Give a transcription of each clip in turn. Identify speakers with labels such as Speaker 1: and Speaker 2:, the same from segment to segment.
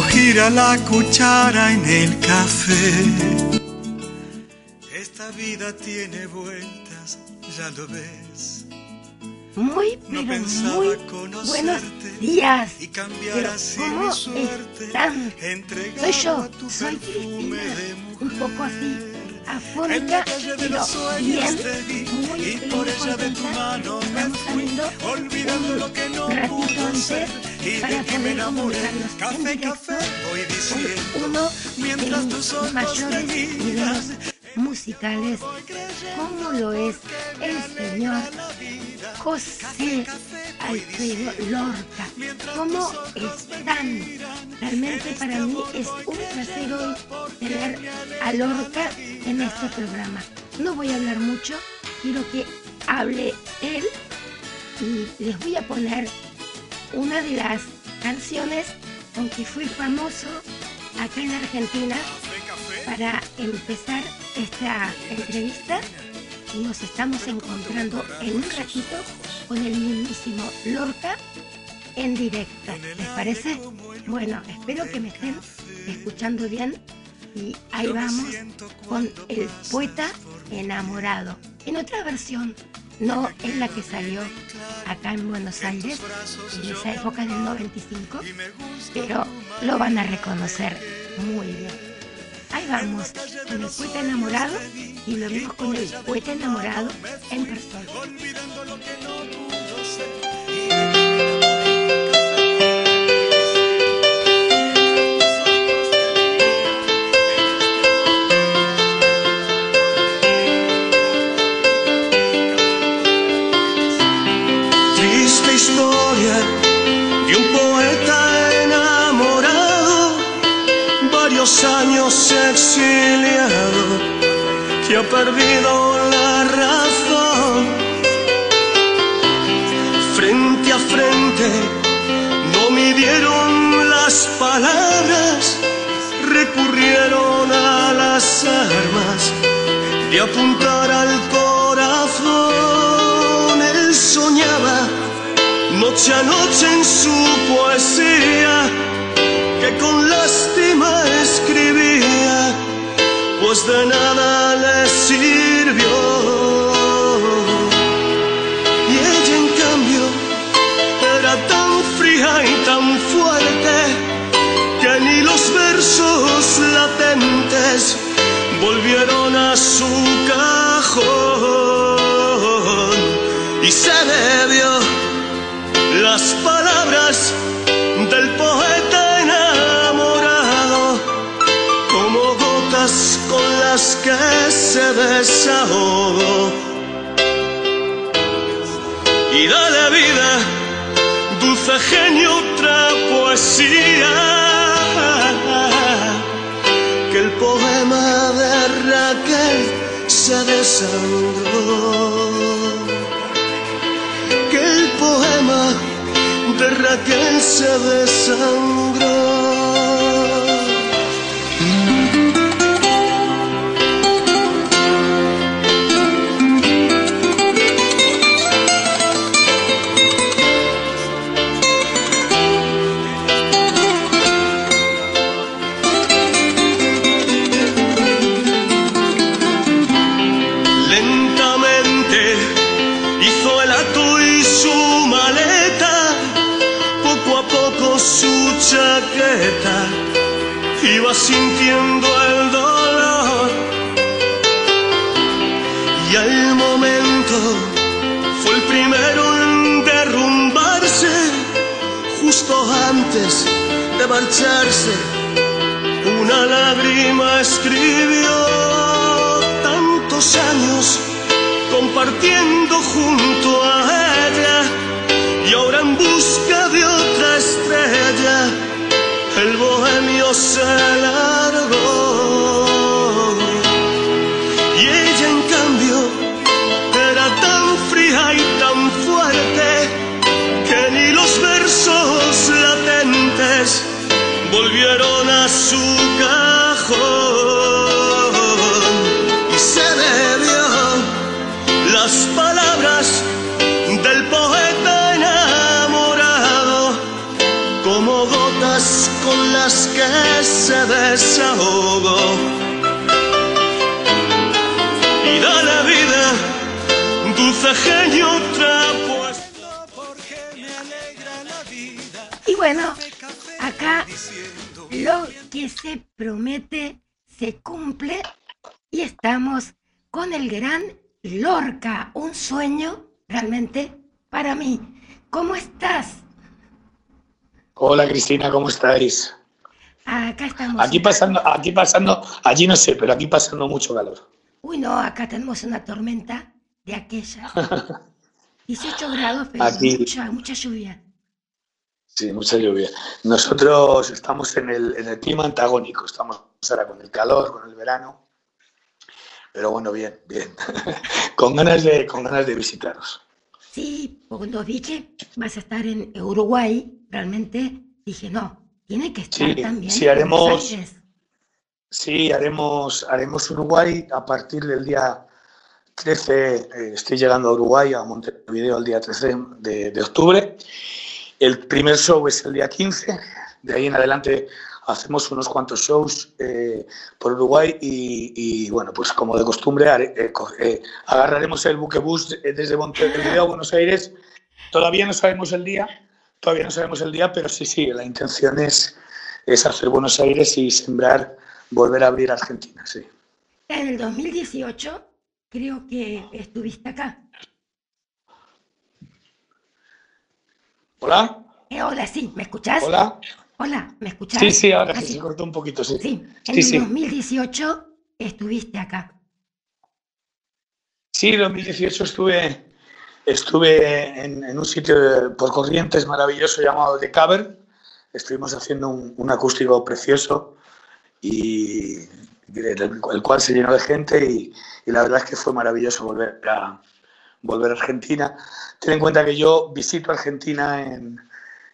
Speaker 1: Como gira la cuchara en el café. Esta vida tiene vueltas, ya lo ves.
Speaker 2: Muy,
Speaker 1: No
Speaker 2: pero
Speaker 1: pensaba
Speaker 2: muy buenos días.
Speaker 1: Y cambiar
Speaker 2: Pero,
Speaker 1: así
Speaker 2: ¿cómo
Speaker 1: mi suerte.
Speaker 2: están? Soy yo, soy
Speaker 1: perfume
Speaker 2: Cristina, un poco así, afónica,
Speaker 1: la calle de
Speaker 2: pero
Speaker 1: los sueños
Speaker 2: bien,
Speaker 1: te
Speaker 2: muy
Speaker 1: y por ella de tu mano me fui, olvidando lo que no pudo ser y de que me enamoré. Café, café, voy diciendo mientras tus ojos
Speaker 2: ídolos
Speaker 1: miran.
Speaker 2: musicales, como lo es el señor José Alfredo Lorca. ¿Cómo están? Realmente para mí es un placer hoy tener a Lorca en este programa. No voy a hablar mucho, quiero que hable él y les voy a poner una de las canciones con que fui famoso acá en Argentina para empezar esta entrevista nos estamos encontrando en un ratito con el mismísimo Lorca en directo. ¿Les parece? Bueno, espero que me estén escuchando bien y ahí vamos con el poeta enamorado. En otra versión, no en la que salió acá en Buenos Aires en esa época del 95, pero lo van a reconocer muy bien. Ahí vamos, con el poeta enamorado y lo vimos con el poeta enamorado en persona.
Speaker 3: Triste historia de un poeta varios años exiliado, que ha perdido la razón. Frente a frente no midieron las palabras, recurrieron a las armas de apuntar al corazón. Él soñaba noche a noche en su poesía, con lástima escribía, pues de nada le sirvió. Y ella en cambio era tan fría y tan fuerte que ni los versos latentes volvieron a su que se desahogó y dale vida dulce genio otra poesía. Que el poema de Raquel se desangró que el poema de Raquel se desangró. Su chaqueta, iba sintiendo el dolor. Y al momento fue el primero en derrumbarse, justo antes de marcharse, un una lágrima escribió tantos años compartiendo junto a ella y ahora en busca se largó se desahogó y da la vida dulce genio trapuesto porque me alegra la vida
Speaker 2: Y bueno, acá lo que se promete se cumple y estamos con el gran Lorca, un sueño realmente para mí. ¿Cómo estás?
Speaker 4: Hola Cristina, ¿cómo estáis?
Speaker 2: Acá estamos.
Speaker 4: Aquí pasando, aquí pasando, allí no sé, pero aquí pasando mucho calor.
Speaker 2: Uy, no, acá tenemos una tormenta de aquella. 18 grados, pero
Speaker 4: Aquí.
Speaker 2: mucha, mucha lluvia.
Speaker 4: Sí, mucha lluvia. Nosotros estamos en el, en el clima antagónico, estamos ahora con el calor, con el verano. Pero bueno, bien, bien. con ganas de, con ganas de visitaros.
Speaker 2: Sí, cuando vi que vas a estar en Uruguay, realmente dije, no, tiene que estar
Speaker 4: Sí,
Speaker 2: también en
Speaker 4: haremos-. Sí, haremos, haremos Uruguay a partir del día 13. eh, estoy llegando a Uruguay, a Montevideo, el día 13 de, de octubre. El primer show es el día 15. De ahí en adelante hacemos unos cuantos shows eh, por Uruguay y, y, bueno, pues como de costumbre haré- eh, eh, agarraremos el buquebús de- desde Montevideo a Buenos Aires. Todavía no sabemos el día, todavía no sabemos el día, pero sí, sí, la intención es, es hacer Buenos Aires y sembrar, volver a abrir Argentina, sí.
Speaker 2: En el 2018 creo que estuviste acá.
Speaker 4: ¿Hola?
Speaker 2: Eh, hola, sí, ¿me escuchás?
Speaker 4: ¿Hola?
Speaker 2: Hola, ¿me escuchás?
Speaker 4: Sí, sí, ahora
Speaker 2: Ah,
Speaker 4: sí, se cortó un poquito, sí.
Speaker 2: Sí, en
Speaker 4: Sí,
Speaker 2: el
Speaker 4: sí.
Speaker 2: 2018 estuviste acá.
Speaker 4: Sí, 2018 estuve, estuve en, en un sitio de- por corrientes maravilloso llamado The Cavern. Estuvimos haciendo un, un acústico precioso y el, el cual se llenó de gente y, y la verdad es que fue maravilloso volver a, volver a Argentina. Ten en cuenta que yo visito Argentina en,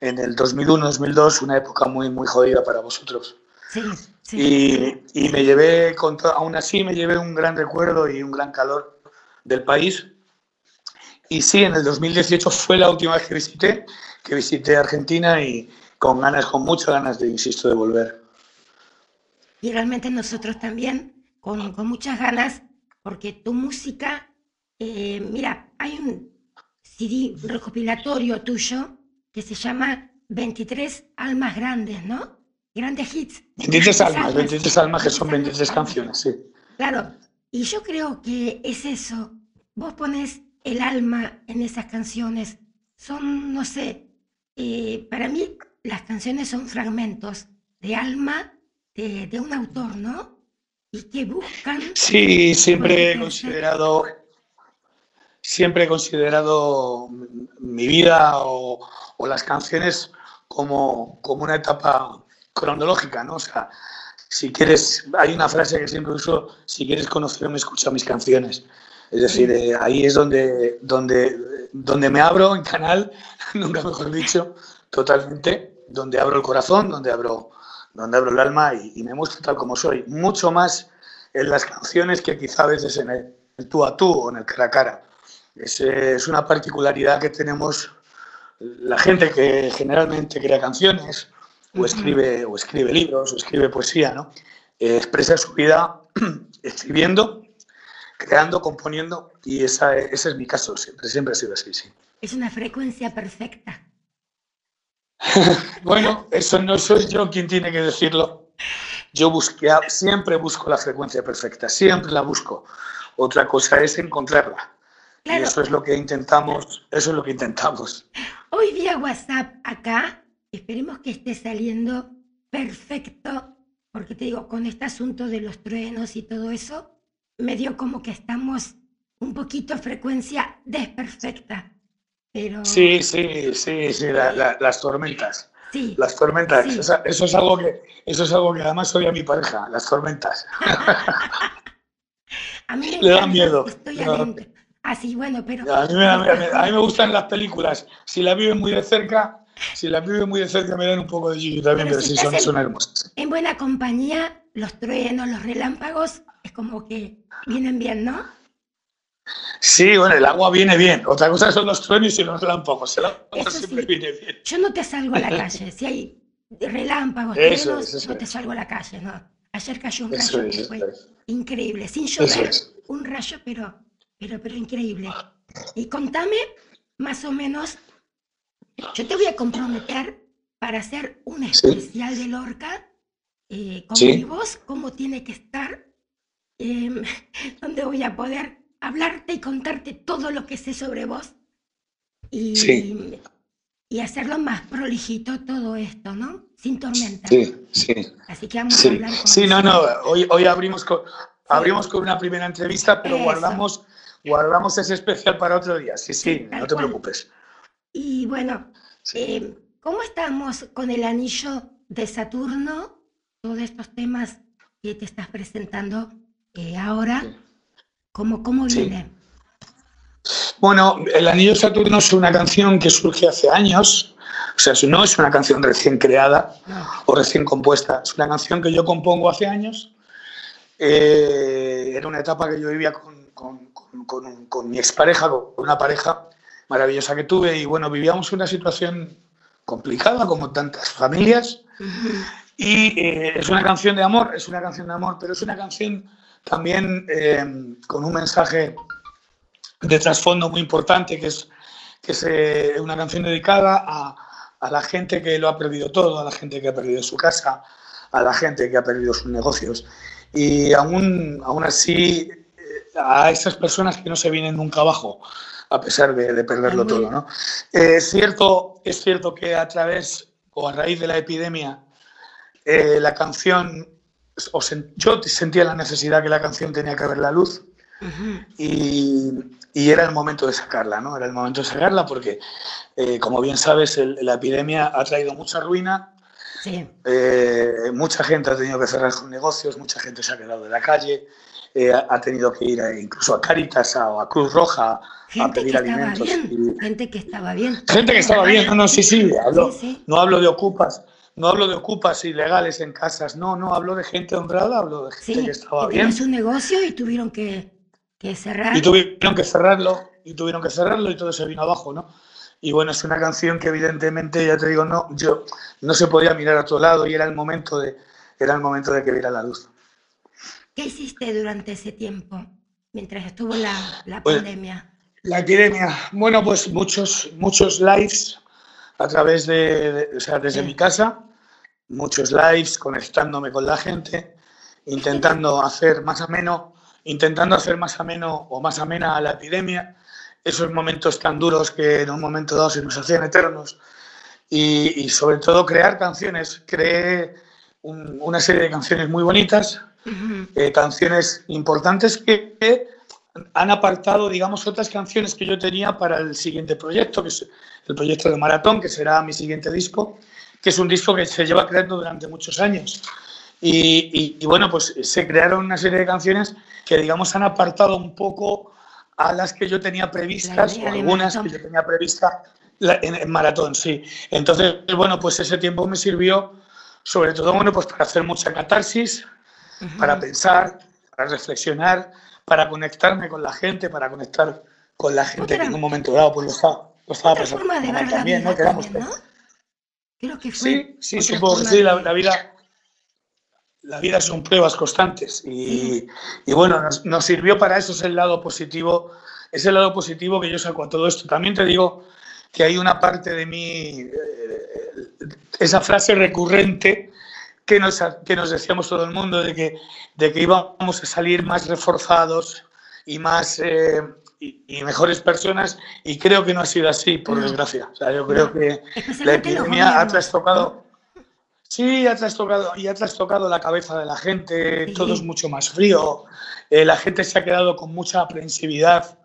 Speaker 4: en el 2001-2002, una época muy, muy jodida para vosotros.
Speaker 2: Sí, sí.
Speaker 4: Y, y me llevé, con aún así me llevé un gran recuerdo y un gran calor del país. Y sí, en el 2018 fue la última vez que visité, que visité Argentina y con ganas, con muchas ganas de, insisto, de volver.
Speaker 2: Y realmente nosotros también, con, con muchas ganas, porque tu música, eh, mira, hay un CD recopilatorio tuyo que se llama 23 Almas Grandes, ¿no? Grandes hits.
Speaker 4: 23 almas, 23 almas que
Speaker 2: 23
Speaker 4: son 23
Speaker 2: almas.
Speaker 4: canciones, sí.
Speaker 2: Claro, y yo creo que es eso. Vos pones el alma en esas canciones. Son, no sé, eh, para mí las canciones son fragmentos de alma de, de un autor, ¿no? Y que buscan...
Speaker 4: Sí, siempre he considerado, siempre he considerado mi vida o, o las canciones como, como una etapa cronológica, ¿no? O sea, si quieres, hay una frase que siempre uso, si quieres conocerme, escucha mis canciones. Es decir, eh, ahí es donde, donde, donde me abro en canal, nunca mejor dicho, totalmente, donde abro el corazón, donde abro, donde abro el alma y, y me muestro tal como soy. Mucho más en las canciones que quizá a veces en el, el tú a tú o en el cara a cara. Es, eh, es una particularidad que tenemos la gente que generalmente crea canciones o escribe, o escribe libros o escribe poesía, ¿no? Eh, expresa su vida escribiendo, creando, componiendo y esa, ese es mi caso, siempre, siempre ha sido así, sí.
Speaker 2: Es una frecuencia perfecta.
Speaker 4: Bueno, eso no soy yo quien tiene que decirlo. Yo busqué, siempre busco la frecuencia perfecta, siempre la busco. Otra cosa es encontrarla. Y
Speaker 2: Claro.
Speaker 4: eso es lo que intentamos, eso es lo que intentamos.
Speaker 2: Hoy vía WhatsApp acá, esperemos que esté saliendo perfecto, porque te digo, con este asunto de los truenos y todo eso, me dio como que estamos un poquito frecuencia desperfecta. Pero...
Speaker 4: Sí, sí, sí, sí, las tormentas.
Speaker 2: Sí.
Speaker 4: Las tormentas. Eso, es algo que, eso es algo que además soy a mi pareja, las tormentas.
Speaker 2: a mí
Speaker 4: le da miedo.
Speaker 2: Estoy adentro. Así, ah, bueno, pero...
Speaker 4: A mí, me, gustan las películas. Si la viven muy de cerca, si la viven muy de cerca me dan un poco de yuyu también, pero, sí son, son hermosas.
Speaker 2: En buena compañía, los truenos, los relámpagos, es como que vienen bien, ¿no?
Speaker 4: Sí, bueno, el agua viene bien. Otra cosa son los truenos y los relámpagos. El agua siempre viene bien.
Speaker 2: Yo no te salgo a la calle. Si hay relámpagos, truenos, no te salgo a la calle, ¿no? Ayer cayó un rayo que fue increíble, sin llover, un rayo, pero, pero, pero increíble. Y contame, más o menos, yo te voy a comprometer para hacer un especial de Lorca eh, con mi voz, cómo tiene que estar, eh, donde voy a poder hablarte y contarte todo lo que sé sobre vos y, y hacerlo más prolijito todo esto, ¿no? Sin tormenta.
Speaker 4: Sí, sí.
Speaker 2: Así que vamos a hablar con
Speaker 4: Sí, no, no, hoy, hoy abrimos, con, abrimos con una primera entrevista, pero guardamos, guardamos ese especial para otro día. Sí, sí, no te preocupes.
Speaker 2: Y bueno, eh, ¿cómo estamos con el anillo de Saturno? Todos estos temas que te estás presentando eh, ahora. ¿Cómo, cómo viene?
Speaker 4: Bueno, El Anillo de Saturno es una canción que surge hace años, o sea, no es una canción recién creada o recién compuesta, es una canción que yo compongo hace años. Eh, era una etapa que yo vivía con, con, con, con, mi expareja, con una pareja maravillosa que tuve, y bueno, vivíamos una situación complicada, como tantas familias. Y eh, es una canción de amor, es una canción de amor, pero es una canción también eh, con un mensaje de trasfondo muy importante, que es, que es eh, una canción dedicada a, a, la gente que lo ha perdido todo, a la gente que ha perdido su casa, a la gente que ha perdido sus negocios. Y aún, aún así, a esas personas que no se vienen nunca abajo, a pesar de, de perderlo todo. ¿no? es, cierto, es cierto que a través o a raíz de la epidemia, la canción yo sentía la necesidad que la canción tenía que ver la luz y, y, era el momento de sacarla, ¿no? Era el momento de sacarla porque, eh, como bien sabes, la epidemia ha traído mucha ruina.
Speaker 2: Sí.
Speaker 4: Eh, mucha gente ha tenido que cerrar sus negocios, mucha gente se ha quedado en la calle, eh, ha tenido que ir incluso a Caritas o a Cruz Roja a pedir alimentos.
Speaker 2: Gente que estaba bien.
Speaker 4: Gente que estaba bien, no, no, sí, sí, hablo, no hablo de ocupas no hablo de ocupas ilegales en casas, no, no, hablo de gente honrada, hablo de gente que estaba bien.
Speaker 2: su negocio y tuvieron que, que, cerrar.
Speaker 4: Y tuvieron que cerrarlo, y tuvieron que cerrarlo y todo se vino abajo, ¿no? Y bueno, es una canción que evidentemente, ya te digo, no, yo no se podía mirar a otro lado y era el momento de, era el momento de que viera la luz.
Speaker 2: ¿Qué hiciste durante ese tiempo, mientras estuvo la, la pues, pandemia?
Speaker 4: La epidemia, bueno, pues muchos, muchos lives a través de, o sea, desde mi casa, muchos lives, conectándome con la gente, intentando hacer más ameno, intentando hacer más ameno o más amena a la epidemia, esos momentos tan duros que en un momento dado se nos hacían eternos, y, sobre todo crear canciones. Creé una serie de canciones muy bonitas, eh, canciones importantes que, que han apartado, digamos, otras canciones que yo tenía para el siguiente proyecto, que es el proyecto de Maratón, que será mi siguiente disco, que es un disco que se lleva creando durante muchos años. Y, bueno, pues se crearon una serie de canciones que, digamos, han apartado un poco a las que yo tenía previstas, o algunas que yo tenía previstas en, Maratón, sí. Entonces, bueno, pues ese tiempo me sirvió sobre todo, bueno, pues para hacer mucha catarsis, para pensar, para reflexionar, para conectarme con la gente, para conectar con la gente que en un momento dado pues lo estaba, lo estaba pasando.
Speaker 2: forma de ver también, ¿no? ¿no? Creo que fue
Speaker 4: sí, sí, supongo que sí, la, la, vida. La vida son pruebas constantes y, y bueno, nos, nos, sirvió para eso, es el lado positivo, es el lado positivo que yo saco a todo esto. También te digo que hay una parte de mí, eh, esa frase recurrente que nos, que nos decíamos todo el mundo de que, de que íbamos a salir más reforzados y más eh, y, mejores personas y creo que no ha sido así, por desgracia. O sea, yo creo que la epidemia ha trastocado, Sí, ya te has tocado, ya te has tocado la cabeza de la gente, todo es mucho más frío, eh, la gente se ha quedado con mucha aprensividad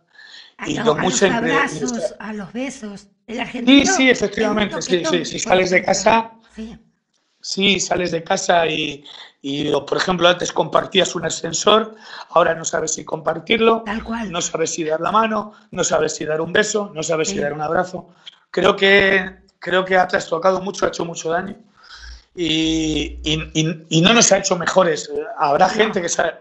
Speaker 2: A,
Speaker 4: y
Speaker 2: lo-
Speaker 4: con
Speaker 2: a
Speaker 4: mucha
Speaker 2: los abrazos, a los besos. El argentino.
Speaker 4: Sí, sí, efectivamente, sí, sí, si sales de casa,
Speaker 2: Sí.
Speaker 4: Sí, sales de casa y, y, por ejemplo, antes compartías un ascensor, ahora no sabes si compartirlo,
Speaker 2: Tal cual.
Speaker 4: no sabes si dar la mano, no sabes si dar un beso, no sabes si
Speaker 2: Sí.
Speaker 4: dar un abrazo. Creo que, creo que ha trastocado mucho, ha hecho mucho daño y, y- y- y no nos ha hecho mejores. Habrá gente que se, ha-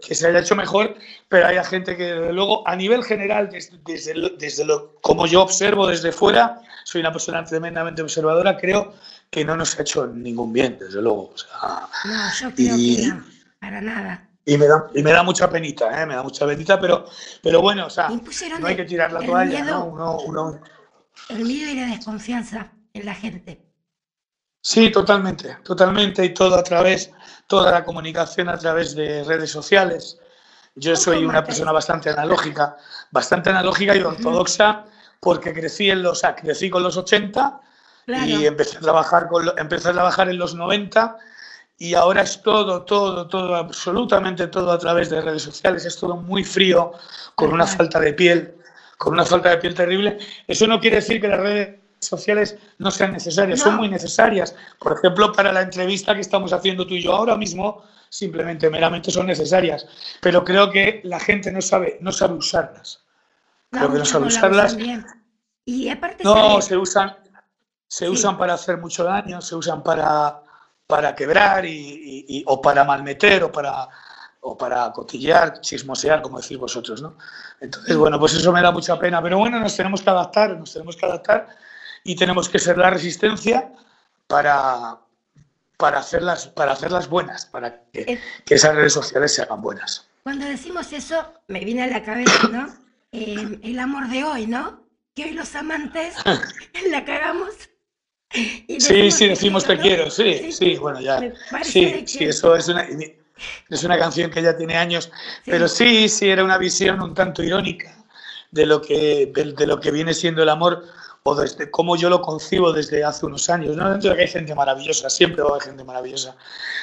Speaker 4: que se haya hecho mejor, pero hay gente que, desde luego, a nivel general, desde, desde desde lo- como yo observo desde fuera, soy una persona tremendamente observadora, creo que no nos ha hecho ningún bien, desde luego. O sea,
Speaker 2: No, yo creo
Speaker 4: Y-
Speaker 2: que no, para nada.
Speaker 4: y me da, y me da mucha penita, ¿eh? me da mucha penita, pero, pero bueno, o sea, no hay que tirar la toalla,
Speaker 2: miedo.
Speaker 4: ¿no? Uno- uno-
Speaker 2: El miedo y la desconfianza en la gente.
Speaker 4: Sí, totalmente, totalmente, y todo a través, toda la comunicación a través de redes sociales. Yo soy una persona bastante analógica, bastante analógica y ortodoxa, porque crecí en los, o sea, crecí con los 80
Speaker 2: Claro.
Speaker 4: y empecé a trabajar con empecé a trabajar en los 90 y ahora es todo, todo, todo, absolutamente todo a través de redes sociales, es todo muy frío, con una falta de piel, con una falta de piel terrible. Eso no quiere decir que las redes sociales no sean necesarias, son muy necesarias. Por ejemplo, para la entrevista que estamos haciendo tú y yo ahora mismo, simplemente, meramente son necesarias. Pero creo que la gente no sabe, no sabe usarlas. Creo que no sabe usarlas.
Speaker 2: Y aparte
Speaker 4: No,
Speaker 2: se
Speaker 4: usan, se
Speaker 2: Sí.
Speaker 4: usan para hacer mucho daño, se usan para, para quebrar y, y- y- o para malmeter o para, o para cotillear, chismosear, como decís vosotros, ¿no? Entonces, bueno, pues eso me da mucha pena. Pero bueno, nos tenemos que adaptar, nos tenemos que adaptar y tenemos que ser la resistencia para, para, hacerlas, para hacerlas buenas, para que, que esas redes sociales se hagan buenas.
Speaker 2: Cuando decimos eso, me viene a la cabeza, ¿no? Eh, el amor de hoy, ¿no? Que hoy los amantes la cagamos. Y
Speaker 4: Sí, sí, decimos te
Speaker 2: ¿no?
Speaker 4: quiero, sí, sí, bueno, ya. Sí, sí, eso es una, es una canción que ya tiene años,
Speaker 2: Sí.
Speaker 4: pero sí, sí, era una visión un tanto irónica de lo que, de, de lo que viene siendo el amor o desde cómo yo lo concibo desde hace unos años. No dentro de que hay gente maravillosa, siempre va a haber gente maravillosa,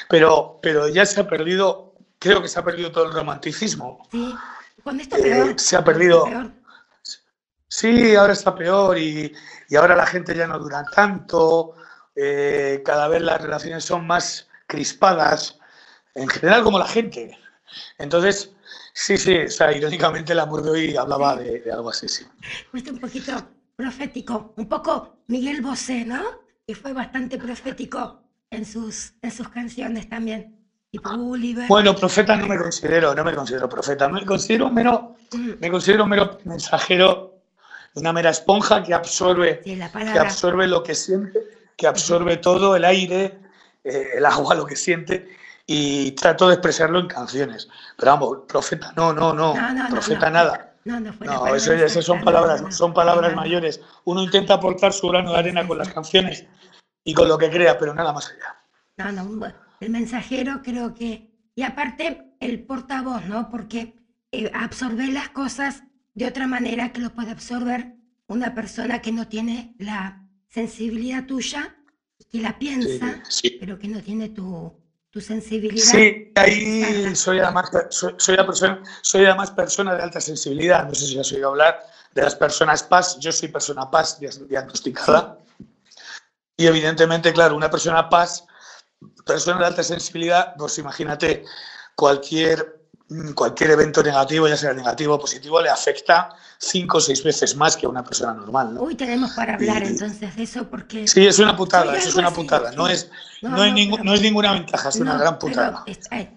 Speaker 4: pero, pero ya se ha perdido, creo que se ha perdido todo el romanticismo.
Speaker 2: Sí, con esto
Speaker 4: Eh,
Speaker 2: peor.
Speaker 4: se ha perdido-
Speaker 2: peor.
Speaker 4: Sí, ahora está peor y, y ahora la gente ya no dura tanto, eh, cada vez las relaciones son más crispadas, en general como la gente. Entonces, sí, sí, o sea, irónicamente el amor de hoy hablaba de, de algo así, sí.
Speaker 2: Fuiste un poquito profético, un poco Miguel Bosé, ¿no? Que fue bastante profético en sus, en sus canciones también. Gulliver.
Speaker 4: Bueno, profeta no me considero, no me considero profeta, me considero mero,
Speaker 2: Mm,
Speaker 4: me considero mero mensajero, una mera esponja que absorbe
Speaker 2: sí,
Speaker 4: que absorbe lo que siente, que absorbe todo, el aire, eh, el agua, lo que siente, y trato de expresarlo en canciones. Pero vamos, profeta no, no, no,
Speaker 2: No, no,
Speaker 4: profeta
Speaker 2: no.
Speaker 4: nada.
Speaker 2: No, no fue
Speaker 4: No, eso, esas son palabras, son palabras mayores. Uno intenta aportar su grano de arena con las canciones y con lo que crea, pero nada más allá.
Speaker 2: No, no, el mensajero creo que... Y aparte, el portavoz, ¿no? Porque eh, absorbe las cosas de otra manera que lo puede absorber una persona que no tiene la sensibilidad tuya, que la piensa,
Speaker 4: sí.
Speaker 2: pero que no tiene tu, tu sensibilidad.
Speaker 4: Sí, ahí soy además, soy, soy, la persona, soy además persona de alta sensibilidad. No sé si has oído hablar de las personas PAS. Yo soy persona PAS diagnosticada. Y evidentemente, claro, una persona PAS, persona de alta sensibilidad, pues imagínate, cualquier, cualquier evento negativo, ya sea negativo o positivo, le afecta cinco o seis veces más que a una persona normal. ¿no?
Speaker 2: Uy, tenemos para hablar
Speaker 4: Y-
Speaker 2: entonces de eso porque...
Speaker 4: Sí, es una putada, eso es una putada.
Speaker 2: sí.
Speaker 4: No es,
Speaker 2: No,
Speaker 4: no, es ningún- no es ninguna ventaja, es una gran putada.
Speaker 2: eh,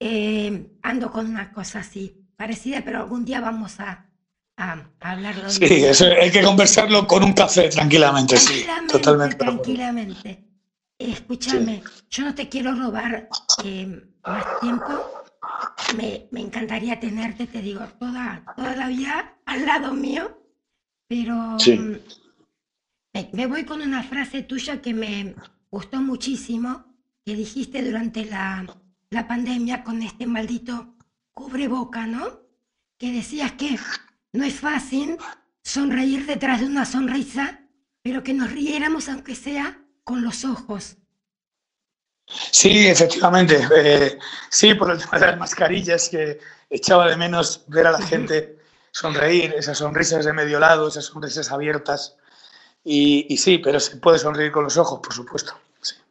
Speaker 2: eh, ando con una cosa así, parecida, pero algún día vamos a, a, a hablarlo.
Speaker 4: Sí, eso hay que conversarlo con un café tranquilamente, sí,
Speaker 2: Tranquilamente,
Speaker 4: totalmente. de acuerdo.
Speaker 2: tranquilamente. Escúchame, yo no te quiero robar eh, más tiempo. Me, me encantaría tenerte, te digo, toda, toda la vida al lado mío, pero
Speaker 4: Sí.
Speaker 2: mm, me, me voy con una frase tuya que me gustó muchísimo, que dijiste durante la, la pandemia con este maldito cubreboca, ¿no? Que decías que no es fácil sonreír detrás de una sonrisa, pero que nos riéramos aunque sea con los ojos.
Speaker 4: Sí, efectivamente. Eh, sí, por el tema de las mascarillas, que echaba de menos ver a la gente sonreír, esas sonrisas de medio lado, esas sonrisas abiertas. Y, sí, pero se puede sonreír con los ojos, por supuesto.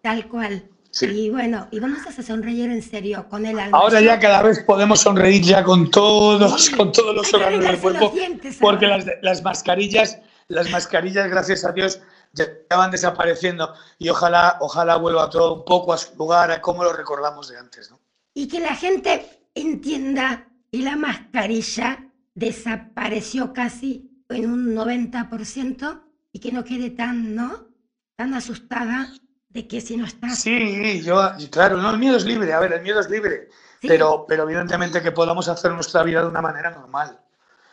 Speaker 2: Tal cual. Y bueno, y vamos a sonreír en serio con el alma.
Speaker 4: Ahora ya cada vez podemos sonreír ya con todos, con todos los órganos del cuerpo, porque las, las mascarillas, las mascarillas, gracias a Dios, ya van desapareciendo y ojalá, ojalá vuelva todo un poco a su lugar, a como lo recordamos de antes. ¿no?
Speaker 2: Y que la gente entienda que la mascarilla desapareció casi en un 90% y que no quede tan, ¿no? Tan asustada de que si no está...
Speaker 4: Sí, yo, claro, no, el miedo es libre, a ver, el miedo es libre, pero, pero evidentemente que podamos hacer nuestra vida de una manera normal.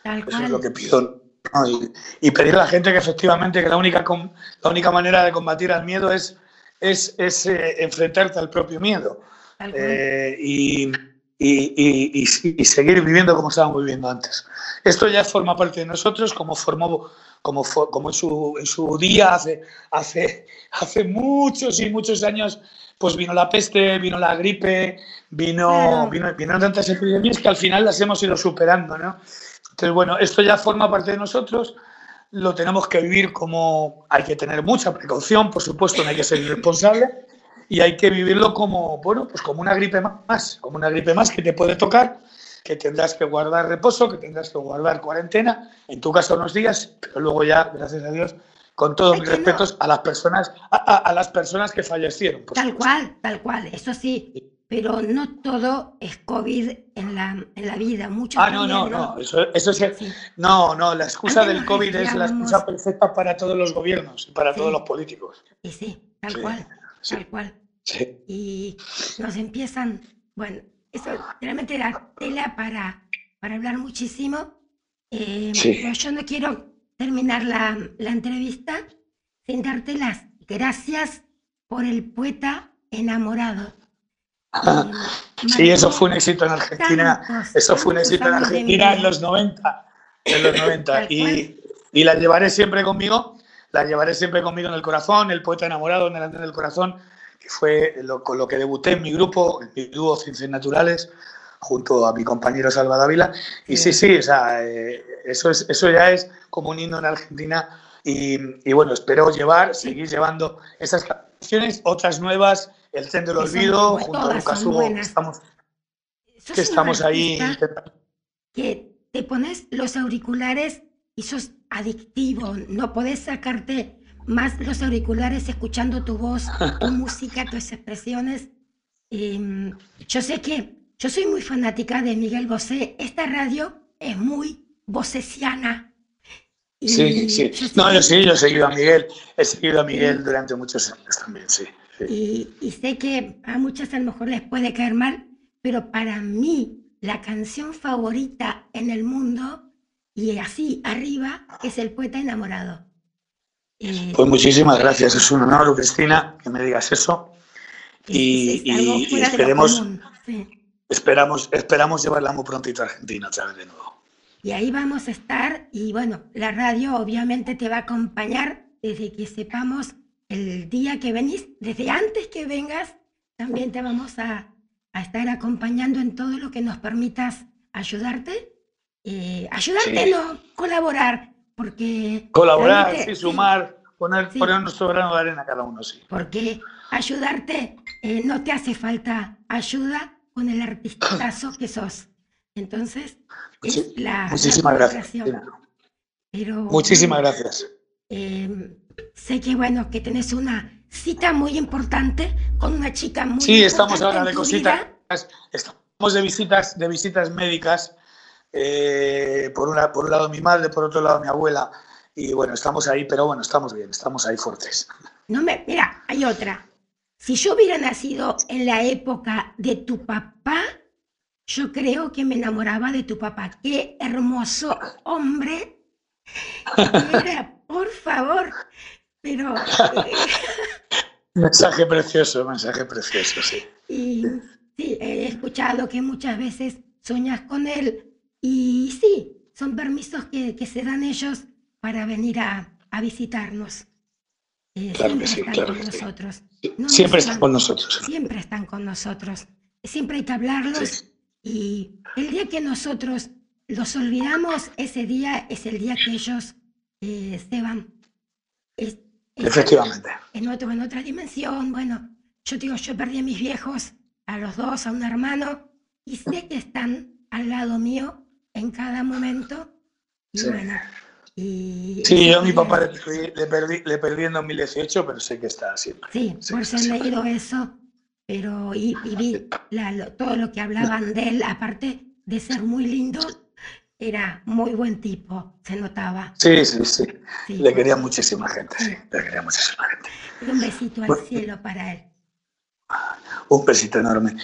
Speaker 4: Tal Eso es lo que pido y, pedir a la gente que efectivamente que la única, la única manera de combatir al miedo es, es, es eh, enfrentarte al propio miedo eh, y, y, seguir viviendo como estábamos viviendo antes. Esto ya forma parte de nosotros, como formó como, como en, su, en su día, hace, hace, hace muchos y muchos años, pues vino la peste, vino la gripe, vino, vino, vino tantas epidemias que al final las hemos ido superando, ¿no? Entonces, bueno, esto ya forma parte de nosotros, lo tenemos que vivir como hay que tener mucha precaución, por supuesto, no hay que ser irresponsable y hay que vivirlo como, bueno, pues como una gripe más, como una gripe más que te puede tocar, que tendrás que guardar reposo, que tendrás que guardar cuarentena, en tu caso unos días, pero luego ya, gracias a Dios, con todos mis respetos a las personas, a, las personas que fallecieron.
Speaker 2: Tal cual, tal cual, eso sí pero no todo es COVID en la, en la vida.
Speaker 4: Ah, no, no, no, eso, eso es, no, no, la excusa del COVID es la excusa perfecta para todos los gobiernos y para todos los políticos.
Speaker 2: Y sí, tal cual, tal cual. Y nos empiezan, bueno, eso realmente era tela para, para hablar muchísimo, eh, pero yo no quiero terminar la, la entrevista sin darte las gracias por el poeta enamorado
Speaker 4: Sí, eso fue un éxito en Argentina. Eso fue un éxito en Argentina en los 90. En los 90. Y, y la llevaré siempre conmigo. La llevaré siempre conmigo en el corazón. El poeta enamorado en el del corazón, que fue lo, con lo que debuté en mi grupo, en mi dúo Ciencias Naturales, junto a mi compañero Salva Dávila. Y sí, sí, o sea, eh, eso, es, eso ya es como un himno en Argentina. Y, y bueno, espero llevar, seguir llevando esas canciones, otras nuevas el tren del olvido, junto a Lucas Hugo, estamos, que estamos ahí.
Speaker 2: Que te pones los auriculares y sos adictivo, no podés sacarte más los auriculares escuchando tu voz, tu música, tus expresiones. Em, yo sé que yo soy muy fanática de Miguel Bosé. Esta radio es muy vocesiana.
Speaker 4: Sí, sí. No, yo sí, yo he seguido a Miguel. He seguido a Miguel durante muchos años también, sí.
Speaker 2: Y, sé que a muchas a lo mejor les puede caer mal, pero para mí la canción favorita en el mundo, y así arriba, es El Poeta Enamorado.
Speaker 4: Eh, pues muchísimas gracias, es un honor, Cristina, que me digas eso. Y, esperemos, esperamos, esperamos llevarla muy prontito a Argentina otra vez de nuevo.
Speaker 2: Y ahí vamos a estar, y bueno, la radio obviamente te va a acompañar desde que sepamos el día que venís, desde antes que vengas, también te vamos a, estar acompañando en todo lo que nos permitas ayudarte. Eh, ayudarte, no, colaborar, porque...
Speaker 4: Colaborar, sí, sumar, poner, poner nuestro grano de arena cada uno, sí.
Speaker 2: Porque ayudarte eh, no te hace falta ayuda con el artistazo que sos. Entonces, es la,
Speaker 4: Muchísimas gracias.
Speaker 2: Pero,
Speaker 4: Muchísimas gracias.
Speaker 2: Eh, sé que bueno, que tenés una cita muy importante con una chica muy
Speaker 4: Sí, estamos ahora de cositas. Estamos de visitas, de visitas médicas. Eh, por, una, por un lado mi madre, por otro lado mi abuela. Y bueno, estamos ahí, pero bueno, estamos bien, estamos ahí fuertes.
Speaker 2: No me, mira, hay otra. Si yo hubiera nacido en la época de tu papá, yo creo que me enamoraba de tu papá. Qué hermoso hombre. Era, por favor. Pero.
Speaker 4: mensaje precioso, mensaje precioso, sí.
Speaker 2: Y sí, he escuchado que muchas veces soñas con él. Y sí, son permisos que, que se dan ellos para venir a, a visitarnos.
Speaker 4: Eh, claro que sí, claro que nosotros.
Speaker 2: no
Speaker 4: Siempre están con nosotros.
Speaker 2: Siempre están con nosotros. Siempre hay que hablarlos
Speaker 4: Sí.
Speaker 2: y el día que nosotros los olvidamos, ese día es el día que ellos eh, se van. Es- es-
Speaker 4: Efectivamente.
Speaker 2: en, otro, en otra dimensión. Bueno, yo digo, yo perdí a mis viejos, a los dos, a un hermano, y sé que están al lado mío en cada momento. Y
Speaker 4: Sí.
Speaker 2: bueno, y...
Speaker 4: Sí, yo a mi papá le perdí, le perdí, le perdí en 2018, pero sé que está siempre.
Speaker 2: Sí,
Speaker 4: Sí,
Speaker 2: por eso he leído eso, pero y, y vi la- lo- todo lo que hablaban de él, aparte de ser muy lindo, era muy buen tipo, se notaba.
Speaker 4: Sí, sí, sí.
Speaker 2: Sí.
Speaker 4: Le quería muchísima gente, sí. Le quería muchísima gente.
Speaker 2: Y un besito al
Speaker 4: Bueno.
Speaker 2: cielo para él.
Speaker 4: Un besito enorme.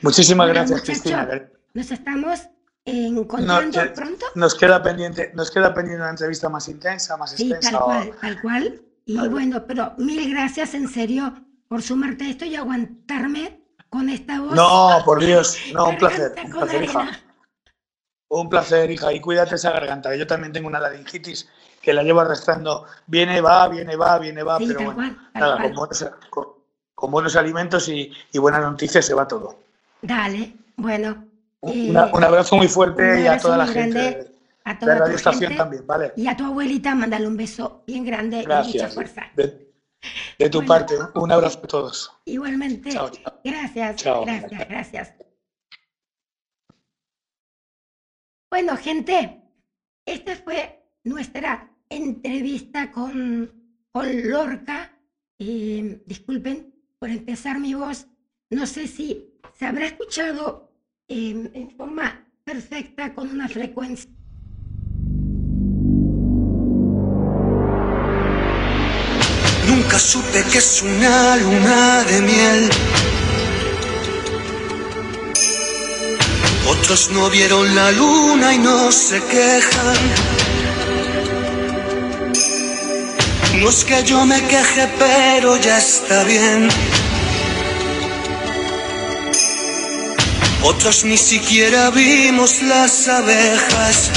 Speaker 4: Muchísimas
Speaker 2: Bueno,
Speaker 4: gracias, Cristina.
Speaker 2: Nos estamos encontrando pronto.
Speaker 4: Nos queda pendiente, nos queda pendiente una entrevista más intensa, más
Speaker 2: Sí,
Speaker 4: extensa.
Speaker 2: tal cual, tal cual. Y bueno, pero mil gracias en serio por sumarte a esto y aguantarme con esta voz.
Speaker 4: No, por Dios, no, un placer, un placer, hija. Un placer, hija, y cuídate esa garganta. Yo también tengo una laringitis que la llevo arrastrando. Viene, va, viene, va, viene, va,
Speaker 2: Sí,
Speaker 4: pero bueno,
Speaker 2: cual,
Speaker 4: nada, con buenos, con- con buenos alimentos y, y buenas noticias se va todo.
Speaker 2: Dale, bueno.
Speaker 4: Un,
Speaker 2: eh,
Speaker 4: abrazo muy fuerte y a toda la gente
Speaker 2: a toda
Speaker 4: Radio
Speaker 2: tu
Speaker 4: Estación
Speaker 2: gente
Speaker 4: también, ¿vale?
Speaker 2: y a tu abuelita mándale un beso bien grande y mucha
Speaker 4: Gracias.
Speaker 2: fuerza.
Speaker 4: De, de tu
Speaker 2: Bueno.
Speaker 4: parte, un abrazo a todos.
Speaker 2: Igualmente,
Speaker 4: Chao, chao.
Speaker 2: gracias,
Speaker 4: Chao.
Speaker 2: gracias, gracias. Bueno, gente, esta fue nuestra entrevista con, con Lorca. Eh, disculpen por empezar mi voz. No sé si se habrá escuchado eh, en forma perfecta con una frecuencia.
Speaker 3: Nunca supe que es una luna de miel. Otros no vieron la luna y no se quejan. No es que yo me queje, pero ya está bien. Otros ni siquiera vimos las abejas.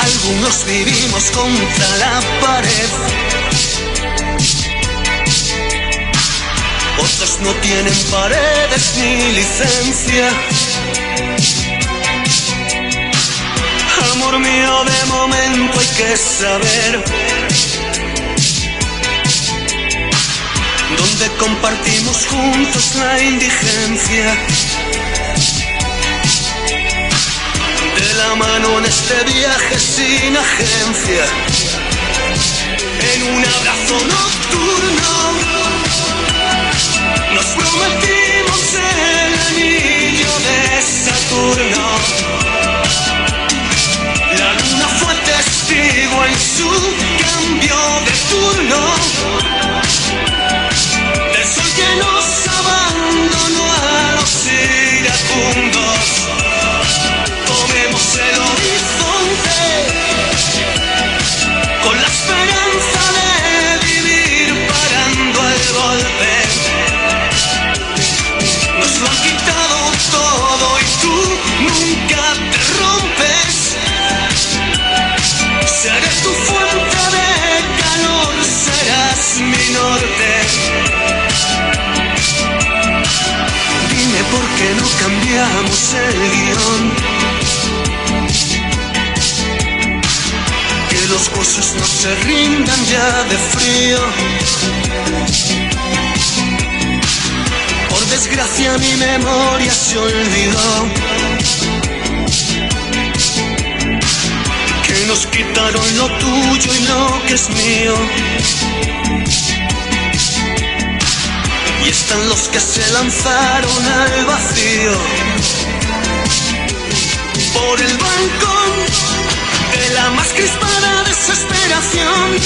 Speaker 3: Algunos vivimos contra la pared. Otros no tienen paredes ni licencia. Amor mío, de momento hay que saber donde compartimos juntos la indigencia. De la mano en este viaje sin agencia, en un abrazo nocturno, nos prometimos el anillo de Saturno. La luna fue testigo en su cambio de turno. Cambiamos el guion. Que los huesos no se rindan ya de frío. Por desgracia mi memoria se olvidó. Que nos quitaron lo tuyo y lo que es mío. Y están los que se lanzaron al vacío. Por el balcón de la más crispada desesperación.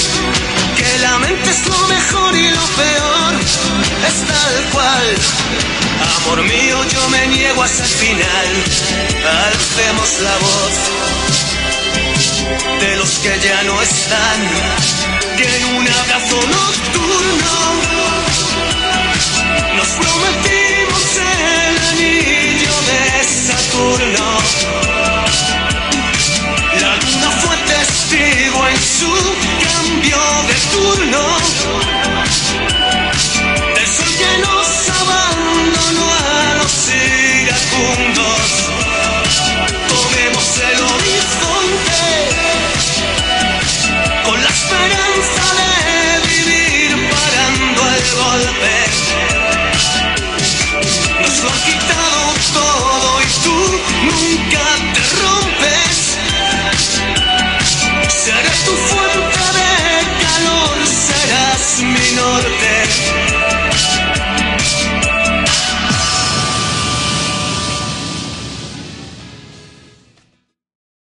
Speaker 3: Que la mente es lo mejor y lo peor es tal cual. Amor mío, yo me niego hasta el final. Alcemos la voz de los que ya no están. Que en un abrazo nocturno nos prometimos el anillo de Saturno.